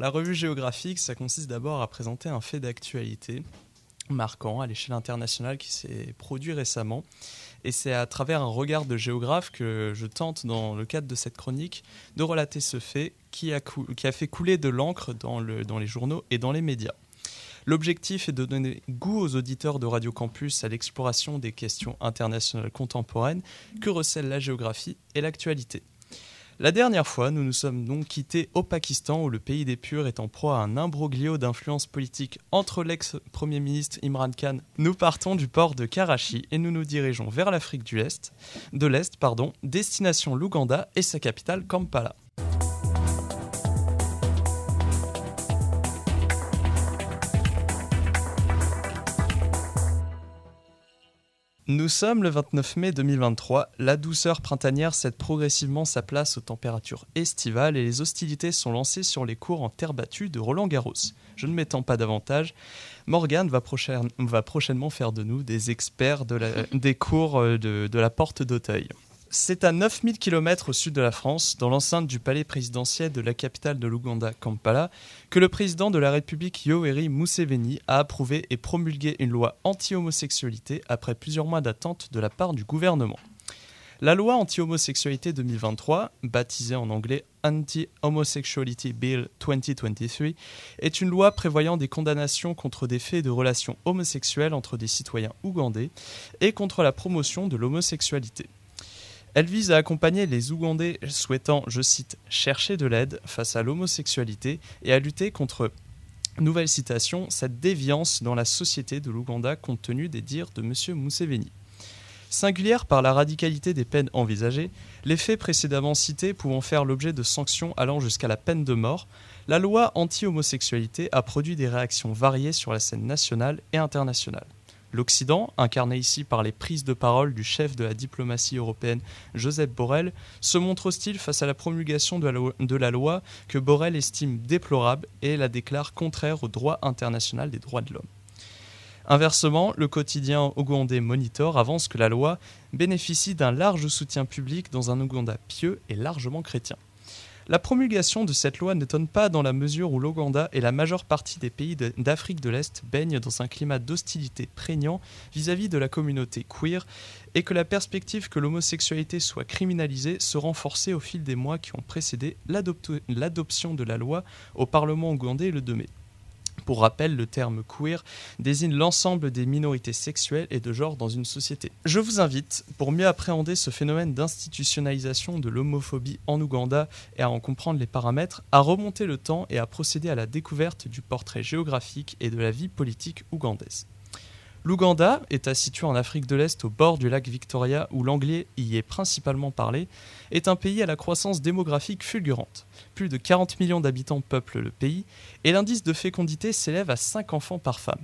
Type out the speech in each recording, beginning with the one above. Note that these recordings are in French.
La revue géographique, ça consiste d'abord à présenter un fait d'actualité marquant à l'échelle internationale qui s'est produit récemment. Et c'est à travers un regard de géographe que je tente, dans le cadre de cette chronique, de relater ce fait qui a, fait couler de l'encre dans, dans les journaux et dans les médias. L'objectif est de donner goût aux auditeurs de Radio Campus à l'exploration des questions internationales contemporaines que recèlent la géographie et l'actualité? La dernière fois, nous nous sommes donc quittés au Pakistan où le pays des purs est en proie à un imbroglio d'influence politique entre l'ex-premier ministre Imran Khan. Nous partons du port de Karachi et nous nous dirigeons vers l'Afrique du de l'Est, pardon, destination l'Ouganda et sa capitale Kampala. Nous sommes le 29 mai 2023. La douceur printanière cède progressivement sa place aux températures estivales et les hostilités sont lancées sur les cours en terre battue de Roland Garros. Je ne m'étends pas davantage. Morgane va, prochainement faire de nous des experts des cours euh, de la porte d'Auteuil. C'est à 9000 km au sud de la France, dans l'enceinte du palais présidentiel de la capitale de l'Ouganda, Kampala, que le président de la République Yoweri Museveni a approuvé et promulgué une loi anti-homosexualité après plusieurs mois d'attente de la part du gouvernement. La loi anti-homosexualité 2023, baptisée en anglais Anti-Homosexuality Bill 2023, est une loi prévoyant des condamnations contre des faits de relations homosexuelles entre des citoyens ougandais et contre la promotion de l'homosexualité. Elle vise à accompagner les Ougandais souhaitant, je cite, chercher de l'aide face à l'homosexualité et à lutter contre, nouvelle citation, cette déviance dans la société de l'Ouganda compte tenu des dires de M. Museveni. Singulière par la radicalité des peines envisagées, les faits précédemment cités pouvant faire l'objet de sanctions allant jusqu'à la peine de mort, la loi anti-homosexualité a produit des réactions variées sur la scène nationale et internationale. L'Occident, incarné ici par les prises de parole du chef de la diplomatie européenne Joseph Borrell, se montre hostile face à la promulgation de la, loi, que Borrell estime déplorable et la déclare contraire au droit international des droits de l'homme. Inversement, le quotidien ougandais Monitor avance que la loi bénéficie d'un large soutien public dans un Ouganda pieux et largement chrétien. La promulgation de cette loi n'étonne pas dans la mesure où l'Ouganda et la majeure partie des pays d'Afrique de l'Est baignent dans un climat d'hostilité prégnant vis-à-vis de la communauté queer et que la perspective que l'homosexualité soit criminalisée se renforçait au fil des mois qui ont précédé l'adoption de la loi au Parlement ougandais le 2 mai. Pour rappel, le terme queer désigne l'ensemble des minorités sexuelles et de genre dans une société. Je vous invite, pour mieux appréhender ce phénomène d'institutionnalisation de l'homophobie en Ouganda et à en comprendre les paramètres, à remonter le temps et à procéder à la découverte du portrait géographique et de la vie politique ougandaise. L'Ouganda, État situé en Afrique de l'Est au bord du lac Victoria où l'anglais y est principalement parlé, est un pays à la croissance démographique fulgurante. Plus de 40 millions d'habitants peuplent le pays et l'indice de fécondité s'élève à 5 enfants par femme.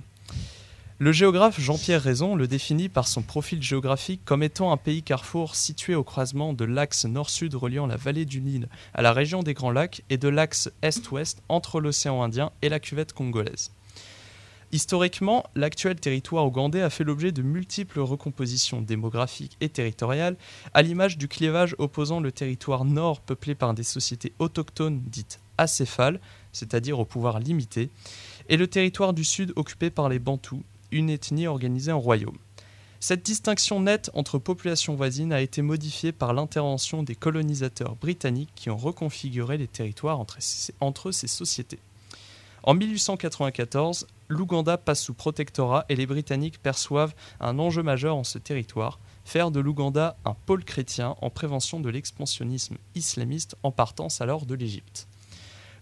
Le géographe Jean-Pierre Raison le définit par son profil géographique comme étant un pays carrefour situé au croisement de l'axe nord-sud reliant la vallée du Nil à la région des Grands Lacs et de l'axe est-ouest entre l'océan Indien et la cuvette congolaise. Historiquement, l'actuel territoire ougandais a fait l'objet de multiples recompositions démographiques et territoriales, à l'image du clivage opposant le territoire nord peuplé par des sociétés autochtones dites acéphales, c'est-à-dire au pouvoir limité, et le territoire du sud occupé par les Bantous, une ethnie organisée en royaume. Cette distinction nette entre populations voisines a été modifiée par l'intervention des colonisateurs britanniques qui ont reconfiguré les territoires entre ces sociétés. En 1894, l'Ouganda passe sous protectorat et les Britanniques perçoivent un enjeu majeur en ce territoire, faire de l'Ouganda un pôle chrétien en prévention de l'expansionnisme islamiste en partance alors de l'Égypte.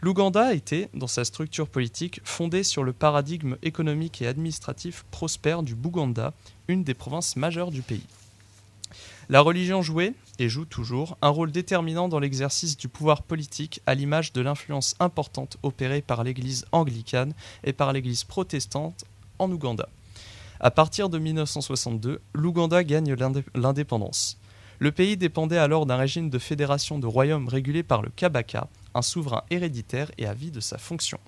L'Ouganda était, dans sa structure politique, fondée sur le paradigme économique et administratif prospère du Bouganda, une des provinces majeures du pays. La religion jouait, et joue toujours, un rôle déterminant dans l'exercice du pouvoir politique à l'image de l'influence importante opérée par l'Église anglicane et par l'Église protestante en Ouganda. À partir de 1962, l'Ouganda gagne l'indépendance. Le pays dépendait alors d'un régime de fédération de royaumes régulé par le Kabaka, un souverain héréditaire et à vie de sa fonction.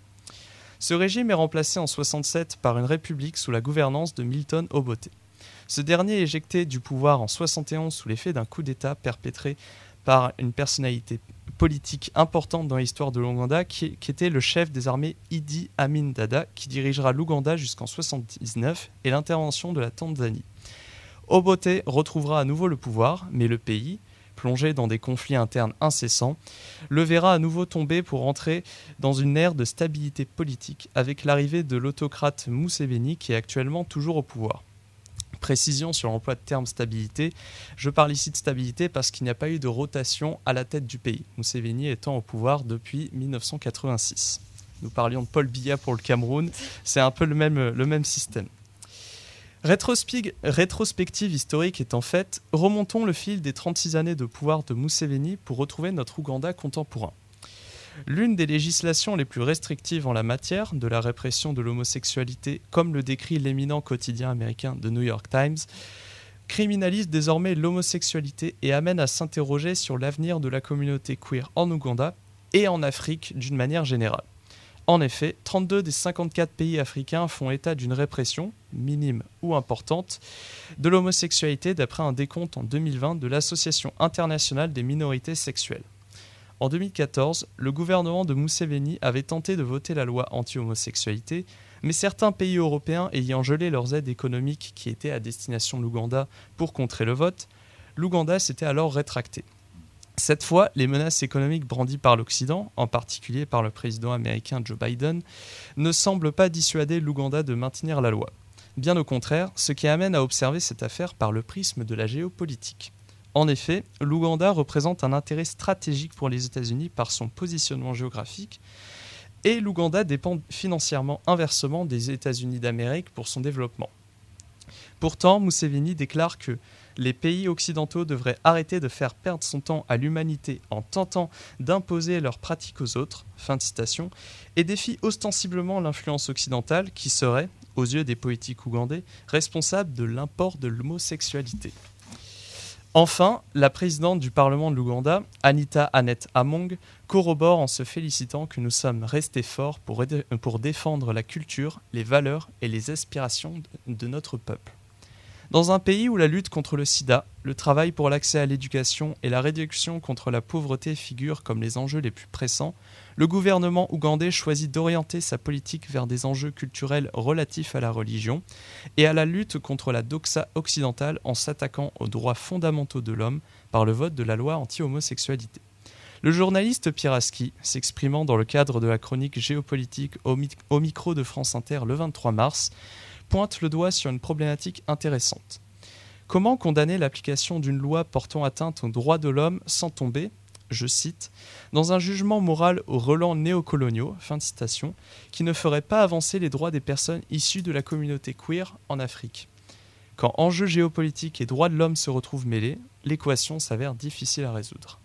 Ce régime est remplacé en 67 par une république sous la gouvernance de Milton Obote. Ce dernier éjecté du pouvoir en 71 sous l'effet d'un coup d'État perpétré par une personnalité politique importante dans l'histoire de l'Ouganda, qui, était le chef des armées Idi Amin Dada, qui dirigera l'Ouganda jusqu'en 1979 et l'intervention de la Tanzanie. Obote retrouvera à nouveau le pouvoir, mais le pays, plongé dans des conflits internes incessants, le verra à nouveau tomber pour entrer dans une ère de stabilité politique avec l'arrivée de l'autocrate Museveni qui est actuellement toujours au pouvoir. Précision sur l'emploi de terme stabilité. Je parle ici de stabilité parce qu'il n'y a pas eu de rotation à la tête du pays, Museveni étant au pouvoir depuis 1986. Nous parlions de Paul Biya pour le Cameroun, c'est un peu le même, le même système. Rétrospective historique étant faite, remontons le fil des 36 années de pouvoir de Museveni pour retrouver notre Ouganda contemporain. L'une des législations les plus restrictives en la matière, de la répression de l'homosexualité, comme le décrit l'éminent quotidien américain The New York Times, criminalise désormais l'homosexualité et amène à s'interroger sur l'avenir de la communauté queer en Ouganda et en Afrique d'une manière générale. En effet, 32 des 54 pays africains font état d'une répression, minime ou importante, de l'homosexualité d'après un décompte en 2020 de l'Association internationale des minorités sexuelles. En 2014, le gouvernement de Museveni avait tenté de voter la loi anti-homosexualité, mais certains pays européens ayant gelé leurs aides économiques qui étaient à destination de l'Ouganda pour contrer le vote, l'Ouganda s'était alors rétracté. Cette fois, les menaces économiques brandies par l'Occident, en particulier par le président américain Joe Biden, ne semblent pas dissuader l'Ouganda de maintenir la loi. Bien au contraire, ce qui amène à observer cette affaire par le prisme de la géopolitique. En effet, l'Ouganda représente un intérêt stratégique pour les États-Unis par son positionnement géographique, et l'Ouganda dépend financièrement inversement des États-Unis d'Amérique pour son développement. Pourtant, Museveni déclare que les pays occidentaux devraient arrêter de faire perdre son temps à l'humanité en tentant d'imposer leurs pratiques aux autres, fin de citation, et défie ostensiblement l'influence occidentale qui serait, aux yeux des politiques ougandais, responsable de l'import de l'homosexualité. Enfin, la présidente du Parlement de l'Ouganda, Anita Annette Among, corrobore en se félicitant que nous sommes restés forts pour, pour défendre la culture, les valeurs et les aspirations de notre peuple. Dans un pays où la lutte contre le sida, le travail pour l'accès à l'éducation et la réduction contre la pauvreté figurent comme les enjeux les plus pressants, le gouvernement ougandais choisit d'orienter sa politique vers des enjeux culturels relatifs à la religion et à la lutte contre la doxa occidentale en s'attaquant aux droits fondamentaux de l'homme par le vote de la loi anti-homosexualité. Le journaliste Pieraski, s'exprimant dans le cadre de la chronique géopolitique au, micro de France Inter le 23 mars, pointe le doigt sur une problématique intéressante. Comment condamner l'application d'une loi portant atteinte aux droits de l'homme sans tomber, je cite, dans un jugement moral aux relents néocoloniaux, fin de citation, qui ne ferait pas avancer les droits des personnes issues de la communauté queer en Afrique? Quand enjeux géopolitiques et droits de l'homme se retrouvent mêlés, l'équation s'avère difficile à résoudre.